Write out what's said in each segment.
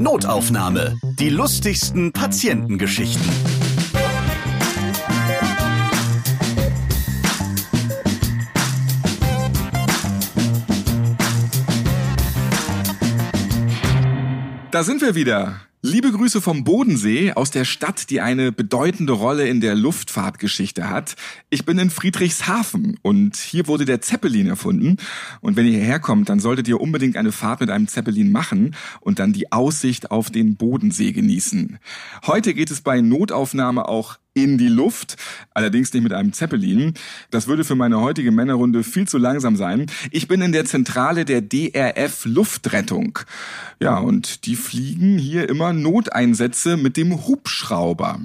Notaufnahme. Die lustigsten Patientengeschichten. Da sind wir wieder. Liebe Grüße vom Bodensee aus der Stadt, die eine bedeutende Rolle in der Luftfahrtgeschichte hat. Ich bin in Friedrichshafen und hier wurde der Zeppelin erfunden. Und wenn ihr hierher kommt, dann solltet ihr unbedingt eine Fahrt mit einem Zeppelin machen und dann die Aussicht auf den Bodensee genießen. Heute geht es bei Notaufnahme auch in die Luft, allerdings nicht mit einem Zeppelin. Das würde für meine heutige Männerrunde viel zu langsam sein. Ich bin in der Zentrale der DRF Luftrettung. Ja, und die fliegen hier immer Noteinsätze mit dem Hubschrauber.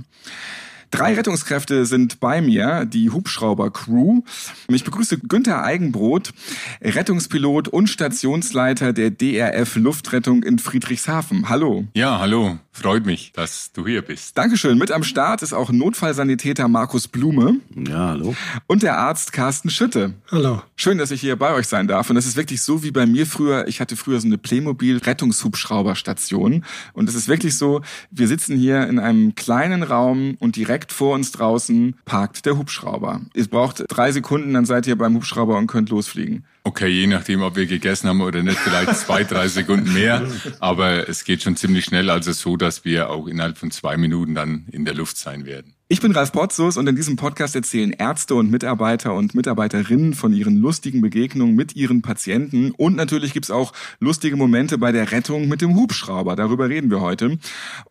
Drei Rettungskräfte sind bei mir, die Hubschrauber-Crew. Ich begrüße Günther Eigenbrot, Rettungspilot und Stationsleiter der DRF Luftrettung in Friedrichshafen. Hallo. Ja, hallo. Freut mich, dass du hier bist. Dankeschön. Mit am Start ist auch Notfallsanitäter Markus Blume. Ja, hallo. Und der Arzt Carsten Schütte. Hallo. Schön, dass ich hier bei euch sein darf. Und das ist wirklich so wie bei mir früher. Ich hatte früher so eine Playmobil-Rettungshubschrauberstation. Und es ist wirklich so, wir sitzen hier in einem kleinen Raum und direkt vor uns draußen parkt der Hubschrauber. Ihr braucht drei Sekunden, dann seid ihr beim Hubschrauber und könnt losfliegen. Okay, je nachdem, ob wir gegessen haben oder nicht, vielleicht zwei, drei Sekunden mehr. Aber es geht schon ziemlich schnell, also so, dass wir auch innerhalb von zwei Minuten dann in der Luft sein werden. Ich bin Ralf Potzus und in diesem Podcast erzählen Ärzte und Mitarbeiter und Mitarbeiterinnen von ihren lustigen Begegnungen mit ihren Patienten. Und natürlich gibt's auch lustige Momente bei der Rettung mit dem Hubschrauber. Darüber reden wir heute.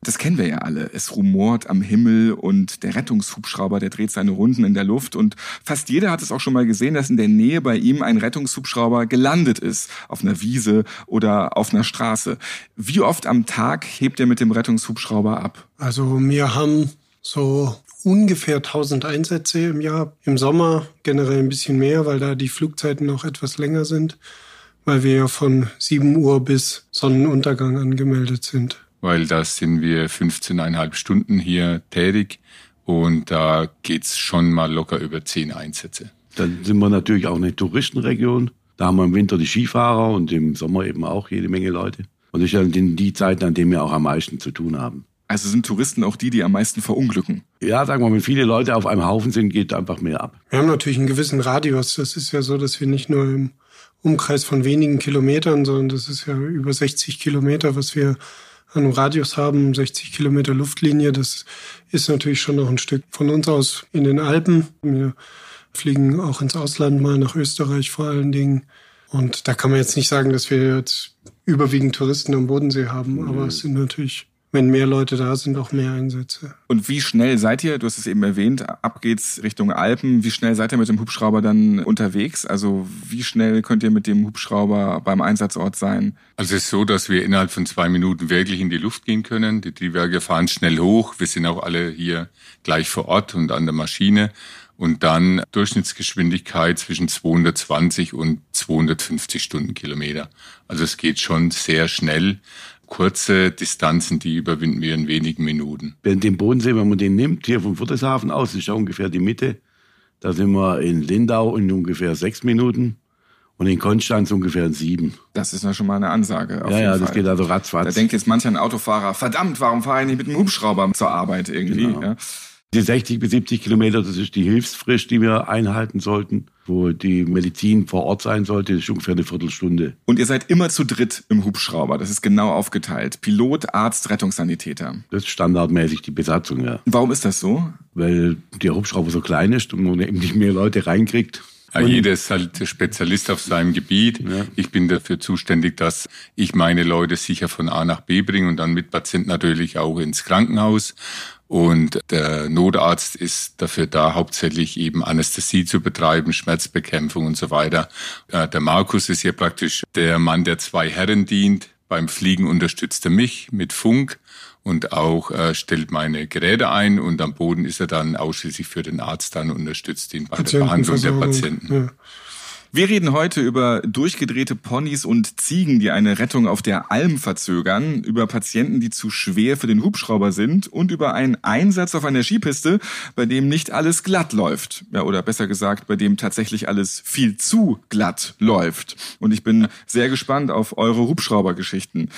Das kennen wir ja alle. Es rumort am Himmel und der Rettungshubschrauber, der dreht seine Runden in der Luft. Und fast jeder hat es auch schon mal gesehen, dass in der Nähe bei ihm ein Rettungshubschrauber gelandet ist. Auf einer Wiese oder auf einer Straße. Wie oft am Tag hebt er mit dem Rettungshubschrauber ab? Also wir haben so ungefähr 1000 Einsätze im Jahr. Im Sommer generell ein bisschen mehr, weil da die Flugzeiten noch etwas länger sind, weil wir ja von 7 Uhr bis Sonnenuntergang angemeldet sind. Weil da sind wir 15,5 Stunden hier tätig und da geht's schon mal locker über 10 Einsätze. Dann sind wir natürlich auch eine Touristenregion. Da haben wir im Winter die Skifahrer und im Sommer eben auch jede Menge Leute. Und das ist ja die Zeiten, an denen wir auch am meisten zu tun haben. Also sind Touristen auch die, die am meisten verunglücken? Ja, sagen wir, wenn viele Leute auf einem Haufen sind, geht einfach mehr ab. Wir haben natürlich einen gewissen Radius. Das ist ja so, dass wir nicht nur im Umkreis von wenigen Kilometern, sondern das ist ja über 60 Kilometer, was wir an einem Radius haben, 60 Kilometer Luftlinie. Das ist natürlich schon noch ein Stück von uns aus in den Alpen. Wir fliegen auch ins Ausland mal, nach Österreich vor allen Dingen. Und da kann man jetzt nicht sagen, dass wir jetzt überwiegend Touristen am Bodensee haben, aber es sind natürlich wenn mehr Leute da sind, auch mehr Einsätze. Und wie schnell seid ihr, du hast es eben erwähnt, ab geht's Richtung Alpen, wie schnell seid ihr mit dem Hubschrauber dann unterwegs? Also wie schnell könnt ihr mit dem Hubschrauber beim Einsatzort sein? Also es ist so, dass wir innerhalb von zwei Minuten wirklich in die Luft gehen können. Die Triebwerke fahren schnell hoch. Wir sind auch alle hier gleich vor Ort und an der Maschine. Und dann Durchschnittsgeschwindigkeit zwischen 220 und 250 Stundenkilometer. Also es geht schon sehr schnell kurze Distanzen, die überwinden wir in wenigen Minuten. Wenn den Bodensee, wenn man den nimmt, hier vom Friedrichshafen aus, ist ja ungefähr die Mitte. Da sind wir in Lindau in ungefähr sechs Minuten und in Konstanz ungefähr in sieben. Das ist ja schon mal eine Ansage. ja, ja, das Fall. geht also ratzfatz. Da denkt jetzt mancher ein Autofahrer, verdammt, warum fahre ich nicht mit dem Hubschrauber zur Arbeit irgendwie? Genau. Ja. Die 60 bis 70 Kilometer, das ist die Hilfsfrist, die wir einhalten sollten, wo die Medizin vor Ort sein sollte. Das ist ungefähr eine Viertelstunde. Und ihr seid immer zu dritt im Hubschrauber. Das ist genau aufgeteilt. Pilot, Arzt, Rettungssanitäter. Das ist standardmäßig die Besatzung, ja. Warum ist das so? Weil der Hubschrauber so klein ist und man eben nicht mehr Leute reinkriegt. Ja, jeder ist halt Spezialist auf seinem Gebiet. Ja. Ich bin dafür zuständig, dass ich meine Leute sicher von A nach B bringe und dann mit Patienten natürlich auch ins Krankenhaus. Und der Notarzt ist dafür da, hauptsächlich eben Anästhesie zu betreiben, Schmerzbekämpfung und so weiter. Der Markus ist hier praktisch der Mann, der zwei Herren dient. Beim Fliegen unterstützt er mich mit Funk und auch äh, stellt meine Geräte ein und am Boden ist er dann ausschließlich für den Arzt dann unterstützt ihn bei der Behandlung der Patienten. Ja. Wir reden heute über durchgedrehte Ponys und Ziegen, die eine Rettung auf der Alm verzögern, über Patienten, die zu schwer für den Hubschrauber sind und über einen Einsatz auf einer Skipiste, bei dem nicht alles glatt läuft. Ja, oder besser gesagt, bei dem tatsächlich alles viel zu glatt läuft. Und ich bin sehr gespannt auf eure Hubschraubergeschichten.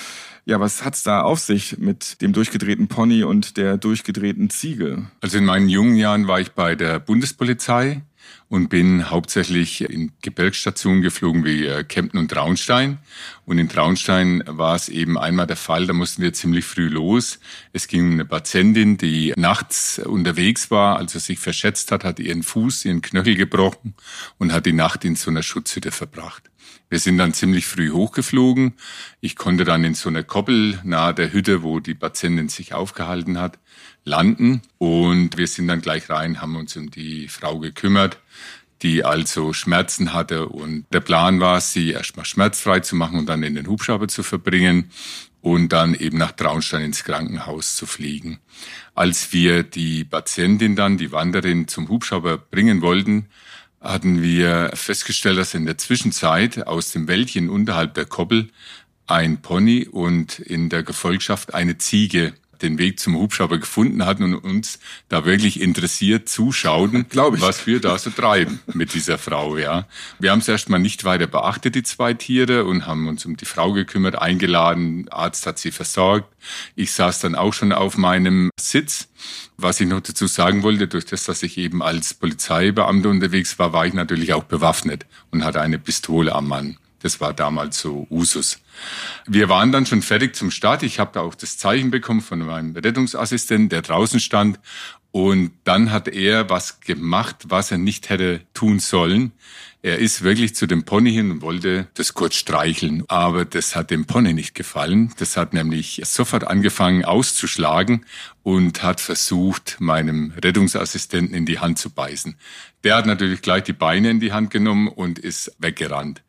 Ja, was hat's da auf sich mit dem durchgedrehten Pony und der durchgedrehten Ziege? Also in meinen jungen Jahren war ich bei der Bundespolizei und bin hauptsächlich in Gebirgsstationen geflogen wie äh, Kempten und Traunstein. Und in Traunstein war es eben einmal der Fall, da mussten wir ziemlich früh los. Es ging um eine Patientin, die nachts unterwegs war, also sich verschätzt hat, hat ihren Fuß, ihren Knöchel gebrochen und hat die Nacht in so einer Schutzhütte verbracht. Wir sind dann ziemlich früh hochgeflogen. Ich konnte dann in so einer Koppel nahe der Hütte, wo die Patientin sich aufgehalten hat, landen. Und wir sind dann gleich rein, haben uns um die Frau gekümmert, die also Schmerzen hatte. Und der Plan war, sie erstmal schmerzfrei zu machen und dann in den Hubschrauber zu verbringen und dann eben nach Traunstein ins Krankenhaus zu fliegen. Als wir die Patientin dann, die Wanderin, zum Hubschrauber bringen wollten, hatten wir festgestellt, dass in der Zwischenzeit aus dem Wäldchen unterhalb der Koppel ein Pony und in der Gefolgschaft eine Ziege den Weg zum Hubschrauber gefunden hatten und uns da wirklich interessiert zuschauten, Glaube ich. was wir da so treiben mit dieser Frau, ja. Wir haben es erstmal nicht weiter beachtet, die zwei Tiere, und haben uns um die Frau gekümmert, eingeladen, Arzt hat sie versorgt. Ich saß dann auch schon auf meinem Sitz. Was ich noch dazu sagen wollte, durch das, dass ich eben als Polizeibeamter unterwegs war, war ich natürlich auch bewaffnet und hatte eine Pistole am Mann. Das war damals so Usus. Wir waren dann schon fertig zum Start. Ich habe da auch das Zeichen bekommen von meinem Rettungsassistenten, der draußen stand. Und dann hat er was gemacht, was er nicht hätte tun sollen. Er ist wirklich zu dem Pony hin und wollte das kurz streicheln. Aber das hat dem Pony nicht gefallen. Das hat nämlich sofort angefangen auszuschlagen und hat versucht, meinem Rettungsassistenten in die Hand zu beißen. Der hat natürlich gleich die Beine in die Hand genommen und ist weggerannt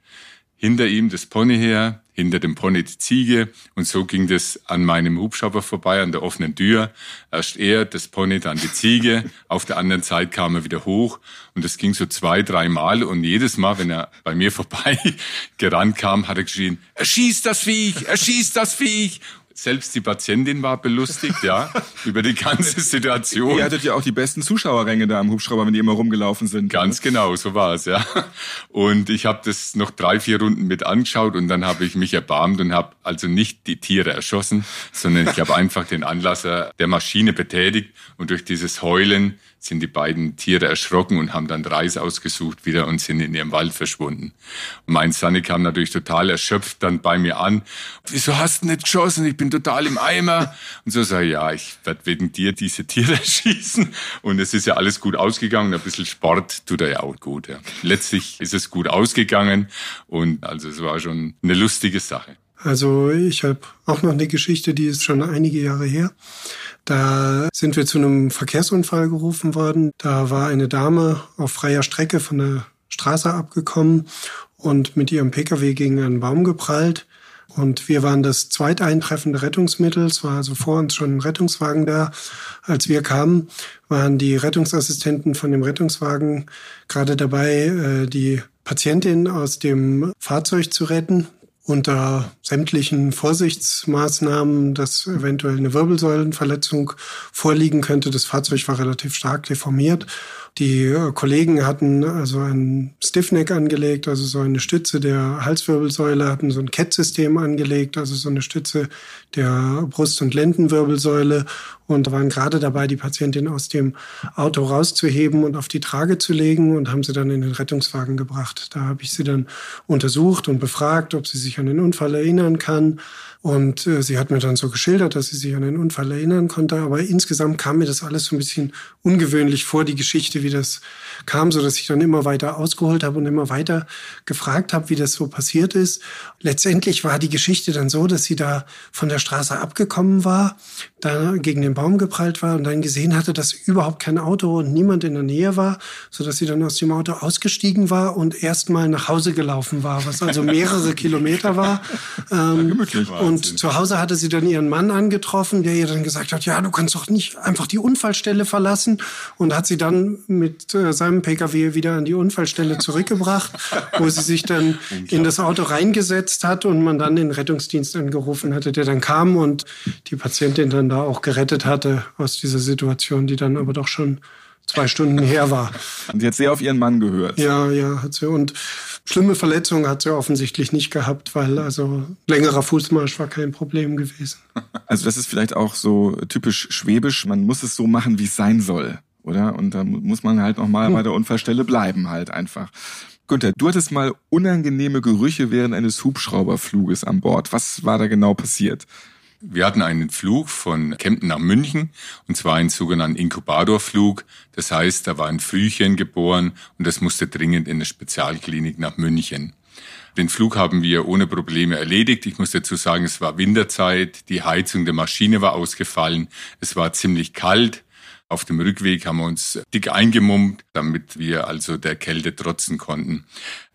hinter ihm das Pony her, hinter dem Pony die Ziege und so ging das an meinem Hubschrauber vorbei, an der offenen Tür. Erst er, das Pony, dann die Ziege. Auf der anderen Seite kam er wieder hoch und das ging so zwei, drei Mal und jedes Mal, wenn er bei mir vorbei gerannt kam, hat er geschrien, erschießt das Viech, erschießt das Viech selbst die Patientin war belustigt, ja, über die ganze Situation. Ihr hattet ja auch die besten Zuschauerränge da am Hubschrauber, wenn die immer rumgelaufen sind. Ganz genau, so war es, ja. Und ich habe das noch drei, vier Runden mit angeschaut und dann habe ich mich erbarmt und habe also nicht die Tiere erschossen, sondern ich habe einfach den Anlasser der Maschine betätigt und durch dieses Heulen sind die beiden Tiere erschrocken und haben dann Reis ausgesucht wieder und sind in ihrem Wald verschwunden. Und mein Sonny kam natürlich total erschöpft dann bei mir an. Wieso hast du nicht geschossen? Ich bin total im Eimer. Und so sage ich, ja, ich werde wegen dir diese Tiere schießen. Und es ist ja alles gut ausgegangen. Ein bisschen Sport tut er ja auch gut. Ja. Letztlich ist es gut ausgegangen und also es war schon eine lustige Sache. Also ich habe auch noch eine Geschichte, die ist schon einige Jahre her. Da sind wir zu einem Verkehrsunfall gerufen worden. Da war eine Dame auf freier Strecke von der Straße abgekommen und mit ihrem Pkw gegen einen Baum geprallt. Und wir waren das zweiteintreffende Rettungsmittel. Es war also vor uns schon ein Rettungswagen da. Als wir kamen, waren die Rettungsassistenten von dem Rettungswagen gerade dabei, äh, die Patientin aus dem Fahrzeug zu retten unter sämtlichen Vorsichtsmaßnahmen, dass eventuell eine Wirbelsäulenverletzung vorliegen könnte. Das Fahrzeug war relativ stark deformiert die äh, Kollegen hatten also ein Stiffneck angelegt, also so eine Stütze der Halswirbelsäule, hatten so ein CAT-System angelegt, also so eine Stütze der Brust- und Lendenwirbelsäule und waren gerade dabei, die Patientin aus dem Auto rauszuheben und auf die Trage zu legen und haben sie dann in den Rettungswagen gebracht. Da habe ich sie dann untersucht und befragt, ob sie sich an den Unfall erinnern kann. Und äh, sie hat mir dann so geschildert, dass sie sich an den Unfall erinnern konnte. Aber insgesamt kam mir das alles so ein bisschen ungewöhnlich vor, die Geschichte, wie das kam, so dass ich dann immer weiter ausgeholt habe und immer weiter gefragt habe, wie das so passiert ist. Letztendlich war die Geschichte dann so, dass sie da von der Straße abgekommen war, da gegen den Baum geprallt war und dann gesehen hatte, dass überhaupt kein Auto und niemand in der Nähe war, so dass sie dann aus dem Auto ausgestiegen war und erstmal nach Hause gelaufen war, was also mehrere Kilometer war. Ähm, gemütlich war. Und zu Hause hatte sie dann ihren Mann angetroffen, der ihr dann gesagt hat, ja, du kannst doch nicht einfach die Unfallstelle verlassen. Und hat sie dann mit äh, seinem Pkw wieder an die Unfallstelle zurückgebracht, wo sie sich dann in das Auto reingesetzt hat und man dann den Rettungsdienst angerufen hatte, der dann kam und die Patientin dann da auch gerettet hatte aus dieser Situation, die dann aber doch schon zwei Stunden her war. Und sie hat sehr auf ihren Mann gehört. Ja, ja, hat sie. Und schlimme Verletzungen hat sie offensichtlich nicht gehabt, weil also längerer Fußmarsch war kein Problem gewesen. Also das ist vielleicht auch so typisch schwäbisch. Man muss es so machen, wie es sein soll, oder? Und da muss man halt noch mal hm. bei der Unfallstelle bleiben, halt einfach. Günther, du hattest mal unangenehme Gerüche während eines Hubschrauberfluges an Bord. Was war da genau passiert? Wir hatten einen Flug von Kempten nach München und zwar einen sogenannten Inkubatorflug. Das heißt, da war ein Frühchen geboren und das musste dringend in eine Spezialklinik nach München. Den Flug haben wir ohne Probleme erledigt. Ich muss dazu sagen, es war Winterzeit, die Heizung der Maschine war ausgefallen, es war ziemlich kalt. Auf dem Rückweg haben wir uns dick eingemummt, damit wir also der Kälte trotzen konnten.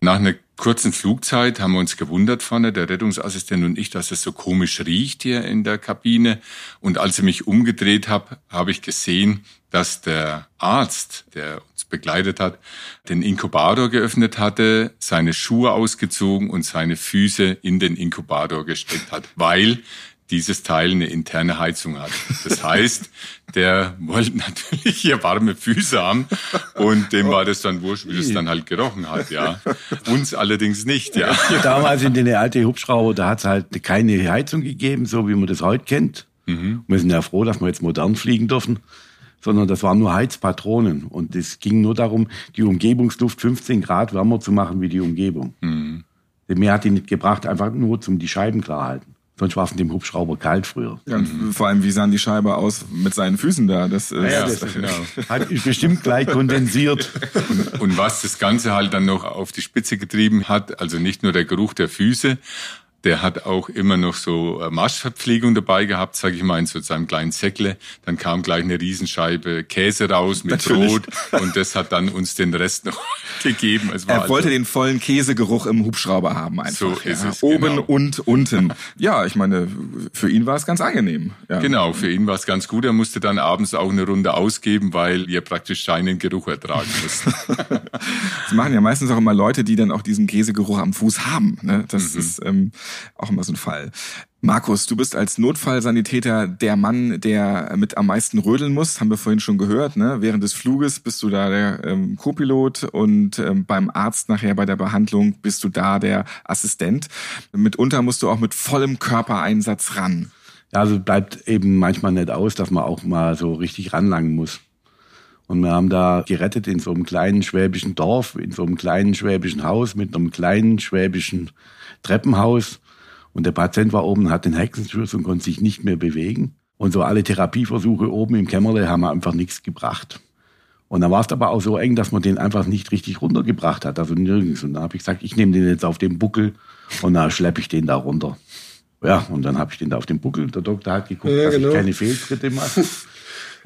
Nach einer kurzen Flugzeit haben wir uns gewundert vorne, der Rettungsassistent und ich, dass es so komisch riecht hier in der Kabine. Und als ich mich umgedreht habe, habe ich gesehen, dass der Arzt, der uns begleitet hat, den Inkubator geöffnet hatte, seine Schuhe ausgezogen und seine Füße in den Inkubator gesteckt hat, weil dieses Teil eine interne Heizung hat. Das heißt, der wollte natürlich hier warme Füße haben und dem war das dann wurscht, wie das dann halt gerochen hat, ja. Uns allerdings nicht, ja. Damals in den alten Hubschrauber, da hat es halt keine Heizung gegeben, so wie man das heute kennt. Mhm. Wir sind ja froh, dass wir jetzt modern fliegen dürfen sondern das waren nur Heizpatronen. Und es ging nur darum, die Umgebungsluft 15 Grad wärmer zu machen wie die Umgebung. Mhm. Mehr hat die nicht gebracht, einfach nur zum die Scheiben klar halten. Sonst war es in dem Hubschrauber kalt früher. Ja, und vor allem, wie sahen die Scheibe aus mit seinen Füßen da? Das, ist, ja, das, genau. hat bestimmt gleich kondensiert. Und, und was das Ganze halt dann noch auf die Spitze getrieben hat, also nicht nur der Geruch der Füße, der hat auch immer noch so äh, Marschverpflegung dabei gehabt, sage ich mal, in so seinem kleinen Säckle. Dann kam gleich eine Riesenscheibe Käse raus mit Brot und das hat dann uns den Rest noch gegeben. er also wollte den vollen Käsegeruch im Hubschrauber haben einfach. So ist ja. es. Oben genau. und unten. Ja, ich meine, für ihn war es ganz angenehm. Ja. Genau, für ihn war es ganz gut. Er musste dann abends auch eine Runde ausgeben, weil wir praktisch seinen Geruch ertragen mussten. das machen ja meistens auch immer Leute, die dann auch diesen Käsegeruch am Fuß haben. Ne? Das mhm. ist ähm, auch immer so ein Fall. Markus, du bist als Notfallsanitäter der Mann, der mit am meisten rödeln muss, haben wir vorhin schon gehört. Ne? Während des Fluges bist du da der ähm, Co-Pilot und ähm, beim Arzt nachher bei der Behandlung bist du da der Assistent. Mitunter musst du auch mit vollem Körpereinsatz ran. Ja, also bleibt eben manchmal nicht aus, dass man auch mal so richtig ranlangen muss. Und wir haben da gerettet in so einem kleinen schwäbischen Dorf, in so einem kleinen schwäbischen Haus mit einem kleinen schwäbischen Treppenhaus. Und der Patient war oben, hat den Hexenschuss und konnte sich nicht mehr bewegen. Und so alle Therapieversuche oben im Kämmerle haben einfach nichts gebracht. Und dann war es aber auch so eng, dass man den einfach nicht richtig runtergebracht hat, also nirgends. Und da habe ich gesagt, ich nehme den jetzt auf den Buckel und dann schleppe ich den da runter. Ja, und dann habe ich den da auf den Buckel. Der Doktor hat geguckt, ja, dass genau. ich keine Fehltritte mache.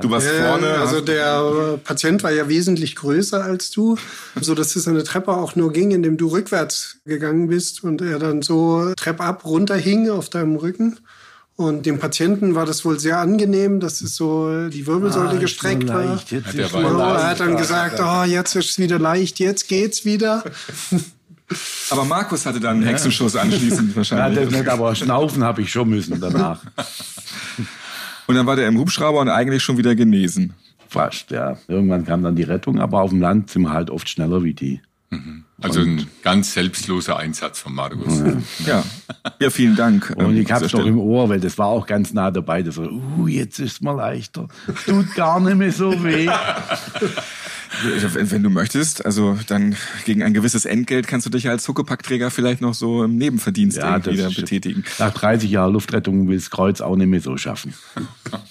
Du warst äh, vorne. Also der Patient war ja wesentlich größer als du, so dass es eine Treppe auch nur ging, indem du rückwärts gegangen bist und er dann so Treppe ab runter hing auf deinem Rücken. Und dem Patienten war das wohl sehr angenehm, dass es so die Wirbelsäule ah, gestreckt war. Leicht, jetzt ja, war er hat dann gesagt, oh, jetzt ist es wieder leicht, jetzt geht's wieder. Aber Markus hatte dann einen Hexenschuss anschließend wahrscheinlich. Ja, das nicht, aber schnaufen habe ich schon müssen danach. Und dann war der im Hubschrauber und eigentlich schon wieder genesen. Fast, ja. Irgendwann kam dann die Rettung, aber auf dem Land sind wir halt oft schneller wie die. Mhm. Also und ein ganz selbstloser Einsatz von Markus. Ja, ja. ja vielen Dank. Und ähm, ich hab's doch im Ohr, weil das war auch ganz nah dabei. Das war, uh, jetzt ist mal leichter. Tut gar nicht mehr so weh. Wenn du möchtest, also dann gegen ein gewisses Entgelt kannst du dich als Huckepackträger vielleicht noch so im Nebenverdienst ja, wieder betätigen. Nach 30 Jahren Luftrettung will das Kreuz auch nicht mehr so schaffen.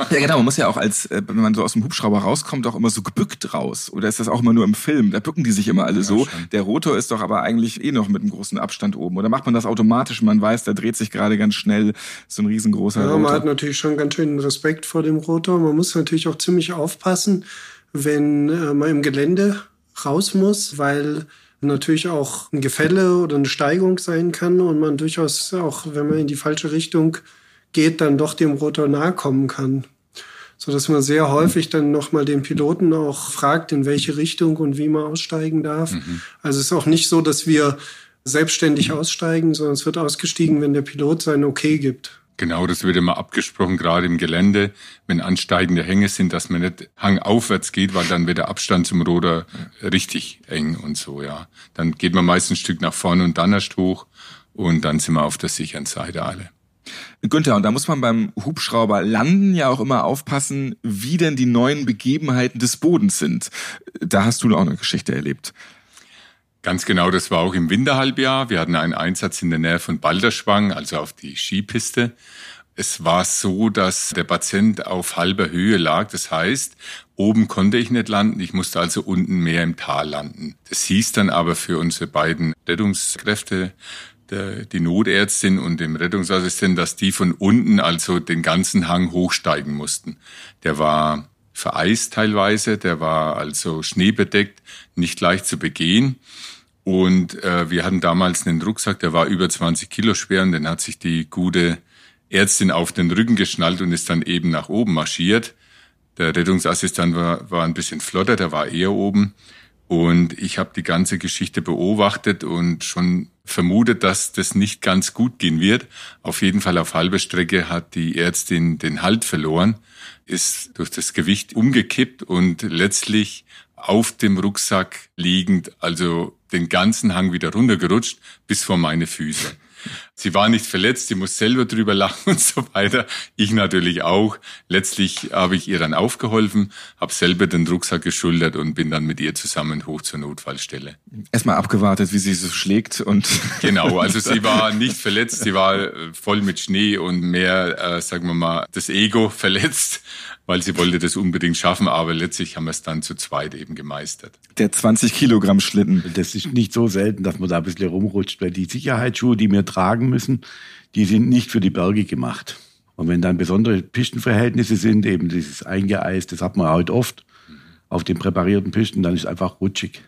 Ja, genau. Man muss ja auch als, äh, wenn man so aus dem Hubschrauber rauskommt, auch immer so gebückt raus. Oder ist das auch immer nur im Film? Da bücken die sich immer alle so. Schon. Der Rotor ist doch aber eigentlich eh noch mit einem großen Abstand oben. Oder macht man das automatisch? Man weiß, da dreht sich gerade ganz schnell so ein riesengroßer ja, Rotor. Man hat natürlich schon ganz schön Respekt vor dem Rotor. Man muss natürlich auch ziemlich aufpassen wenn äh, man im Gelände raus muss, weil natürlich auch ein Gefälle oder eine Steigung sein kann und man durchaus auch, wenn man in die falsche Richtung geht, dann doch dem Rotor nahe kommen kann. So dass man sehr häufig dann nochmal den Piloten auch fragt, in welche Richtung und wie man aussteigen darf. Mhm. Also es ist auch nicht so, dass wir selbstständig aussteigen, sondern es wird ausgestiegen, wenn der Pilot sein Okay gibt. Genau, das wird immer abgesprochen, gerade im Gelände, wenn ansteigende Hänge sind, dass man nicht hangaufwärts geht, weil dann wird der Abstand zum Ruder richtig eng und so, ja. Dann geht man meist ein Stück nach vorne und dann erst hoch und dann sind wir auf der sicheren Seite alle. Günther, und da muss man beim Hubschrauber landen ja auch immer aufpassen, wie denn die neuen Begebenheiten des Bodens sind. Da hast du auch eine Geschichte erlebt. Ganz genau, das war auch im Winterhalbjahr. Wir hatten einen Einsatz in der Nähe von Balderschwang, also auf die Skipiste. Es war so, dass der Patient auf halber Höhe lag. Das heißt, oben konnte ich nicht landen. Ich musste also unten mehr im Tal landen. Das hieß dann aber für unsere beiden Rettungskräfte, die Notärztin und dem Rettungsassistent, dass die von unten also den ganzen Hang hochsteigen mussten. Der war vereist teilweise, der war also schneebedeckt, nicht leicht zu begehen. Und äh, wir hatten damals einen Rucksack, der war über 20 Kilo schwer und den hat sich die gute Ärztin auf den Rücken geschnallt und ist dann eben nach oben marschiert. Der Rettungsassistent war, war ein bisschen flotter, der war eher oben. Und ich habe die ganze Geschichte beobachtet und schon vermutet, dass das nicht ganz gut gehen wird. Auf jeden Fall auf halber Strecke hat die Ärztin den Halt verloren, ist durch das Gewicht umgekippt und letztlich auf dem Rucksack liegend, also den ganzen Hang wieder runtergerutscht bis vor meine Füße. Sie war nicht verletzt, sie muss selber drüber lachen und so weiter. Ich natürlich auch. Letztlich habe ich ihr dann aufgeholfen, habe selber den Rucksack geschultert und bin dann mit ihr zusammen hoch zur Notfallstelle. Erstmal abgewartet, wie sie so schlägt und genau. Also sie war nicht verletzt, sie war äh, voll mit Schnee und mehr, äh, sagen wir mal, das Ego verletzt weil sie wollte das unbedingt schaffen, aber letztlich haben wir es dann zu zweit eben gemeistert. Der 20 Kilogramm Schlitten. Das ist nicht so selten, dass man da ein bisschen rumrutscht, weil die Sicherheitsschuhe, die wir tragen müssen, die sind nicht für die Berge gemacht. Und wenn dann besondere Pistenverhältnisse sind, eben dieses eingeeist, das hat man heute oft auf den präparierten Pisten, dann ist es einfach rutschig.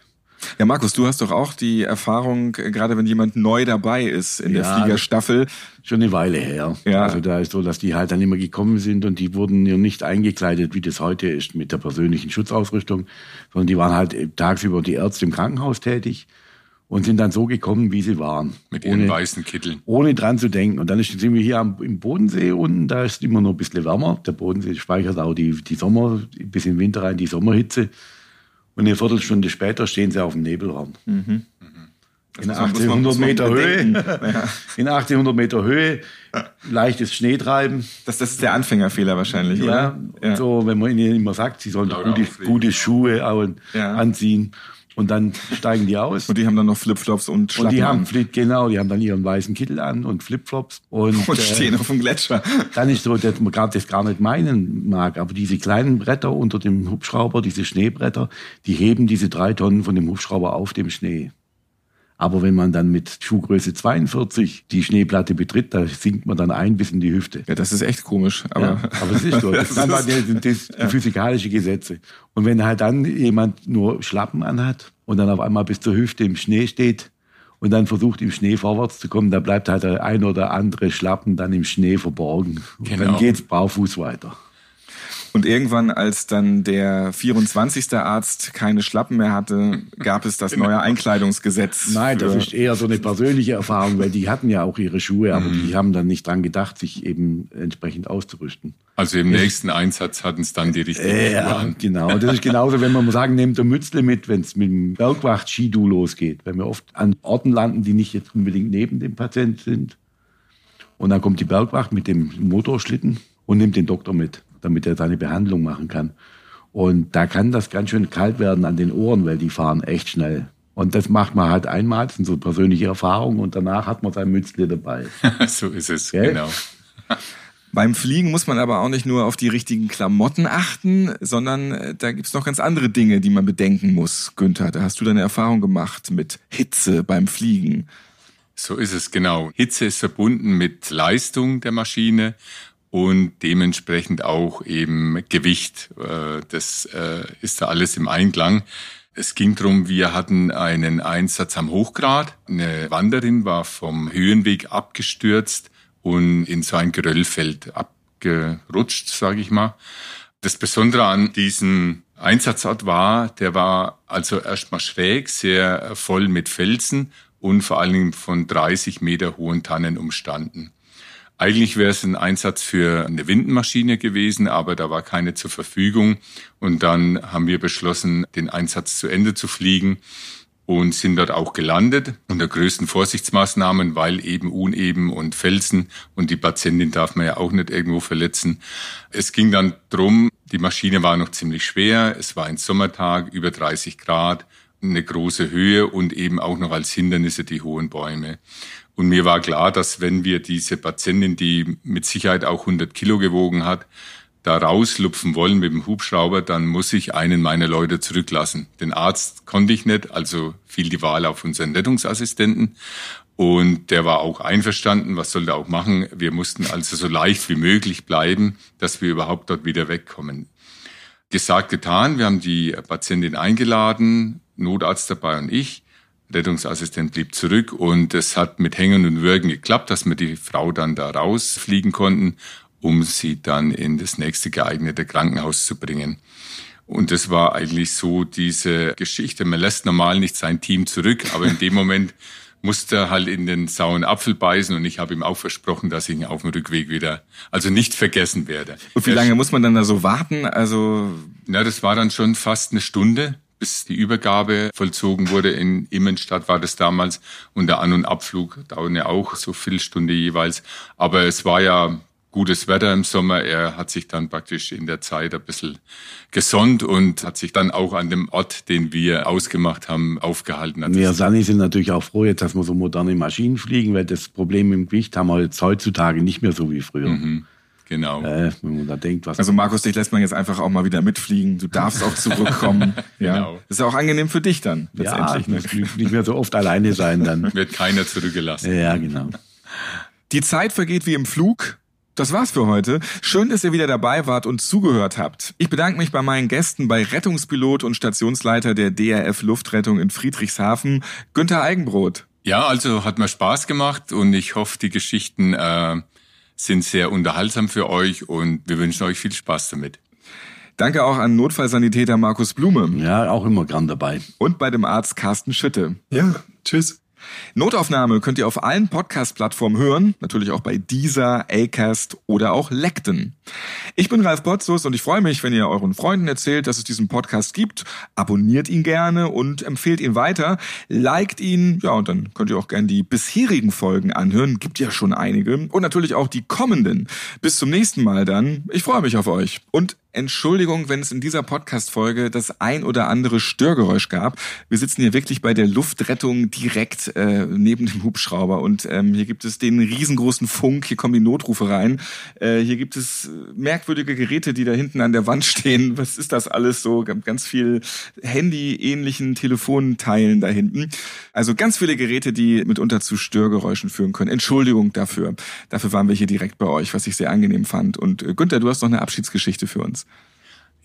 Ja, Markus, du hast doch auch die Erfahrung, äh, gerade wenn jemand neu dabei ist in der ja, Fliegerstaffel. Schon eine Weile her. Ja. Also da ist so, dass die halt dann immer gekommen sind und die wurden ja nicht eingekleidet, wie das heute ist, mit der persönlichen Schutzausrüstung, sondern die waren halt tagsüber die Ärzte im Krankenhaus tätig und sind dann so gekommen, wie sie waren. Mit ihren ohne, weißen Kitteln. Ohne dran zu denken. Und dann sind wir hier am, im Bodensee unten, da ist immer noch ein bisschen wärmer. Der Bodensee speichert auch die, die Sommer, bis in den Winter rein, die Sommerhitze. Und eine Viertelstunde später stehen sie auf dem Nebelhorn. Mhm. In 1800 Meter Höhe. In 1800 Meter Höhe. Leichtes Schneetreiben. Das, das ist der Anfängerfehler wahrscheinlich, ja, oder? Ja. So, wenn man ihnen immer sagt, sie sollen gute, gute Schuhe ja. Und dann steigen die aus. Und die haben dann noch Flipflops und Schlappen Und die haben, an. genau, die haben dann ihren weißen Kittel an und Flipflops. Und, und stehen äh, auf dem Gletscher. Dann ist so, dass man gerade das gar nicht meinen mag, aber diese kleinen Bretter unter dem Hubschrauber, diese Schneebretter, die heben diese drei Tonnen von dem Hubschrauber auf dem Schnee. Aber wenn man dann mit Schuhgröße 42 die Schneeplatte betritt, da sinkt man dann ein bis in die Hüfte. Ja, das ist echt komisch. Aber, ja, aber es ist so. Das, das, das sind das physikalische Gesetze. Und wenn halt dann jemand nur Schlappen anhat und dann auf einmal bis zur Hüfte im Schnee steht und dann versucht im Schnee vorwärts zu kommen, da bleibt halt der ein oder andere Schlappen dann im Schnee verborgen. Und genau. dann geht's barfuß weiter. Und irgendwann, als dann der 24. Arzt keine Schlappen mehr hatte, gab es das neue Einkleidungsgesetz. Nein, das ist eher so eine persönliche Erfahrung, weil die hatten ja auch ihre Schuhe, aber mhm. die haben dann nicht dran gedacht, sich eben entsprechend auszurüsten. Also im nächsten Einsatz hatten es dann die richtige äh, Ja, an. genau. Das ist genauso, wenn man sagen, nehmt der Mützle mit, wenn es mit dem Bergwacht-Skidu losgeht. Wenn wir oft an Orten landen, die nicht jetzt unbedingt neben dem Patienten sind. Und dann kommt die Bergwacht mit dem Motorschlitten und nimmt den Doktor mit damit er seine Behandlung machen kann. Und da kann das ganz schön kalt werden an den Ohren, weil die fahren echt schnell. Und das macht man halt einmal, das sind so persönliche Erfahrungen und danach hat man sein Mützle dabei. so ist es, Gell? genau. Beim Fliegen muss man aber auch nicht nur auf die richtigen Klamotten achten, sondern äh, da gibt's noch ganz andere Dinge, die man bedenken muss. Günther, da hast du deine Erfahrung gemacht mit Hitze beim Fliegen. So ist es, genau. Hitze ist verbunden mit Leistung der Maschine und dementsprechend auch eben Gewicht. Äh, das äh, ist da alles im Einklang. Es ging darum, wir hatten einen Einsatz am Hochgrad. Eine Wanderin war vom Höhenweg abgestürzt und in so ein Geröllfeld abgerutscht, sage ich mal. Das Besondere an diesem Einsatzort war, der war also erstmal schräg, sehr voll mit Felsen und vor allen Dingen von 30 Meter hohen Tannen umstanden. Eigentlich wäre es ein Einsatz für eine Windenmaschine gewesen, aber da war keine zur Verfügung. Und dann haben wir beschlossen, den Einsatz zu Ende zu fliegen und sind dort auch gelandet unter größten Vorsichtsmaßnahmen, weil eben uneben und Felsen und die Patientin darf man ja auch nicht irgendwo verletzen. Es ging dann drum, die Maschine war noch ziemlich schwer, es war ein Sommertag, über 30 Grad, eine große Höhe und eben auch noch als Hindernisse die hohen Bäume. Und mir war klar, dass wenn wir diese Patientin, die mit Sicherheit auch 100 Kilo gewogen hat, da rauslupfen wollen mit dem Hubschrauber, dann muss ich einen meiner Leute zurücklassen. Den Arzt konnte ich nicht, also fiel die Wahl auf unseren Rettungsassistenten. Und der war auch einverstanden, was soll der auch machen. Wir mussten also so leicht wie möglich bleiben, dass wir überhaupt dort wieder wegkommen. Gesagt, getan. Wir haben die Patientin eingeladen, Notarzt dabei und ich. Rettungsassistent blieb zurück und es hat mit Hängen und Würgen geklappt, dass wir die Frau dann da rausfliegen konnten, um sie dann in das nächste geeignete Krankenhaus zu bringen. Und das war eigentlich so diese Geschichte. Man lässt normal nicht sein Team zurück, aber in dem Moment musste er halt in den sauren Apfel beißen und ich habe ihm auch versprochen, dass ich ihn auf dem Rückweg wieder, also nicht vergessen werde. Und wie lange muss man dann da so warten? Also, na, das war dann schon fast eine Stunde bis die Übergabe vollzogen wurde. In Immenstadt war das damals und der An- und Abflug dauerte ja auch so viel Stunde jeweils. Aber es war ja gutes Wetter im Sommer. Er hat sich dann praktisch in der Zeit ein bisschen gesonnt und hat sich dann auch an dem Ort, den wir ausgemacht haben, aufgehalten. Wir Sani sind natürlich auch froh jetzt, dass wir so moderne Maschinen fliegen, weil das Problem im Gewicht haben wir jetzt heutzutage nicht mehr so wie früher. Mhm. Genau. Äh, wenn man da denkt, was. Also Markus, dich lässt man jetzt einfach auch mal wieder mitfliegen. Du darfst auch zurückkommen. ja. Genau. Das ist auch angenehm für dich dann letztendlich. Ja, ne? nicht mehr so oft alleine sein dann. Wird keiner zurückgelassen. Ja, genau. Die Zeit vergeht wie im Flug. Das war's für heute. Schön, dass ihr wieder dabei wart und zugehört habt. Ich bedanke mich bei meinen Gästen, bei Rettungspilot und Stationsleiter der DRF Luftrettung in Friedrichshafen, Günther Eigenbrot. Ja, also hat mir Spaß gemacht und ich hoffe, die Geschichten äh, sind sehr unterhaltsam für euch und wir wünschen euch viel Spaß damit. Danke auch an Notfallsanitäter Markus Blume. Ja, auch immer gern dabei. Und bei dem Arzt Carsten Schütte. Ja, tschüss. Notaufnahme könnt ihr auf allen Podcast-Plattformen hören, natürlich auch bei Deezer, Acast oder auch Lecton. Ich bin Ralf Potzus und ich freue mich, wenn ihr euren Freunden erzählt, dass es diesen Podcast gibt. Abonniert ihn gerne und empfehlt ihn weiter. Liked ihn, ja, und dann könnt ihr auch gerne die bisherigen Folgen anhören. Gibt ja schon einige. Und natürlich auch die kommenden. Bis zum nächsten Mal dann. Ich freue mich auf euch. Und Entschuldigung, wenn es in dieser Podcast-Folge das ein oder andere Störgeräusch gab. Wir sitzen hier wirklich bei der Luftrettung direkt äh, neben dem Hubschrauber und ähm, hier gibt es den riesengroßen Funk, hier kommen die Notrufe rein. Äh, hier gibt es merkwürdige Geräte, die da hinten an der Wand stehen. Was ist das alles so? Ganz viel Handy-ähnlichen Telefonteilen da hinten. Also ganz viele Geräte, die mitunter zu Störgeräuschen führen können. Entschuldigung dafür. Dafür waren wir hier direkt bei euch, was ich sehr angenehm fand. Und äh, Günther, du hast noch eine Abschiedsgeschichte für uns.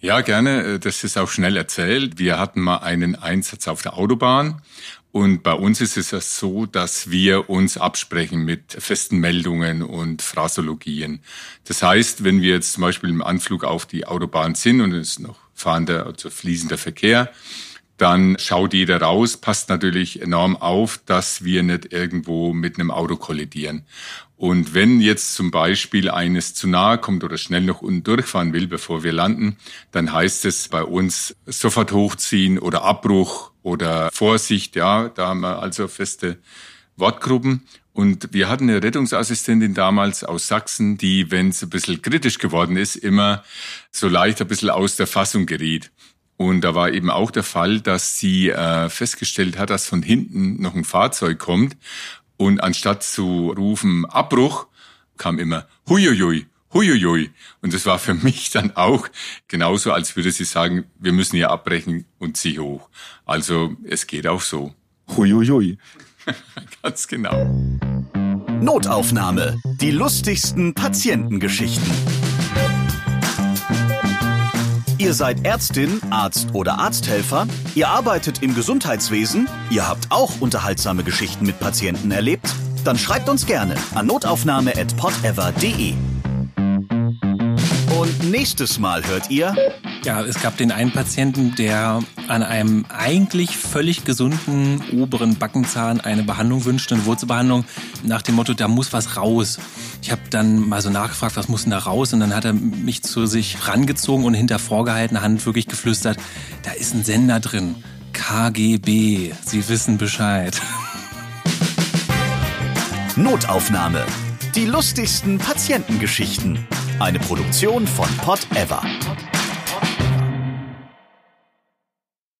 Ja, gerne. Das ist auch schnell erzählt. Wir hatten mal einen Einsatz auf der Autobahn und bei uns ist es ja so, dass wir uns absprechen mit festen Meldungen und Phrasologien. Das heißt, wenn wir jetzt zum Beispiel im Anflug auf die Autobahn sind und es ist noch fahrender, also fließender Verkehr, dann schaut jeder raus, passt natürlich enorm auf, dass wir nicht irgendwo mit einem Auto kollidieren. Und wenn jetzt zum Beispiel eines zu nahe kommt oder schnell noch unten durchfahren will, bevor wir landen, dann heißt es bei uns sofort hochziehen oder Abbruch oder Vorsicht. Ja, da haben wir also feste Wortgruppen. Und wir hatten eine Rettungsassistentin damals aus Sachsen, die, wenn es ein bisschen kritisch geworden ist, immer so leicht ein bisschen aus der Fassung geriet. Und da war eben auch der Fall, dass sie äh, festgestellt hat, dass von hinten noch ein Fahrzeug kommt und anstatt zu rufen Abbruch, kam immer Huiuiui, Huiuiui. Und das war für mich dann auch genauso, als würde sie sagen, wir müssen hier abbrechen und zieh hoch. Also es geht auch so. Huiuiui. Ganz genau. Notaufnahme. Die lustigsten Patientengeschichten. Ihr seid Ärztin, Arzt oder Arzthelfer? Ihr arbeitet im Gesundheitswesen? Ihr habt auch unterhaltsame Geschichten mit Patienten erlebt? Dann schreibt uns gerne an notaufnahme@podever.de. Und nächstes Mal hört ihr Ja, es gab den einen Patienten, der an einem eigentlich völlig gesunden oberen Backenzahn eine Behandlung wünschte, eine Wurzelbehandlung, nach dem Motto, da muss was raus. Ich habe dann mal so nachgefragt, was muss denn da raus? Und dann hat er mich zu sich rangezogen und hinter vorgehaltener Hand wirklich geflüstert, da ist ein Sender drin. KGB, Sie wissen Bescheid. Notaufnahme. Die lustigsten Patientengeschichten. Eine Produktion von Pod Ever.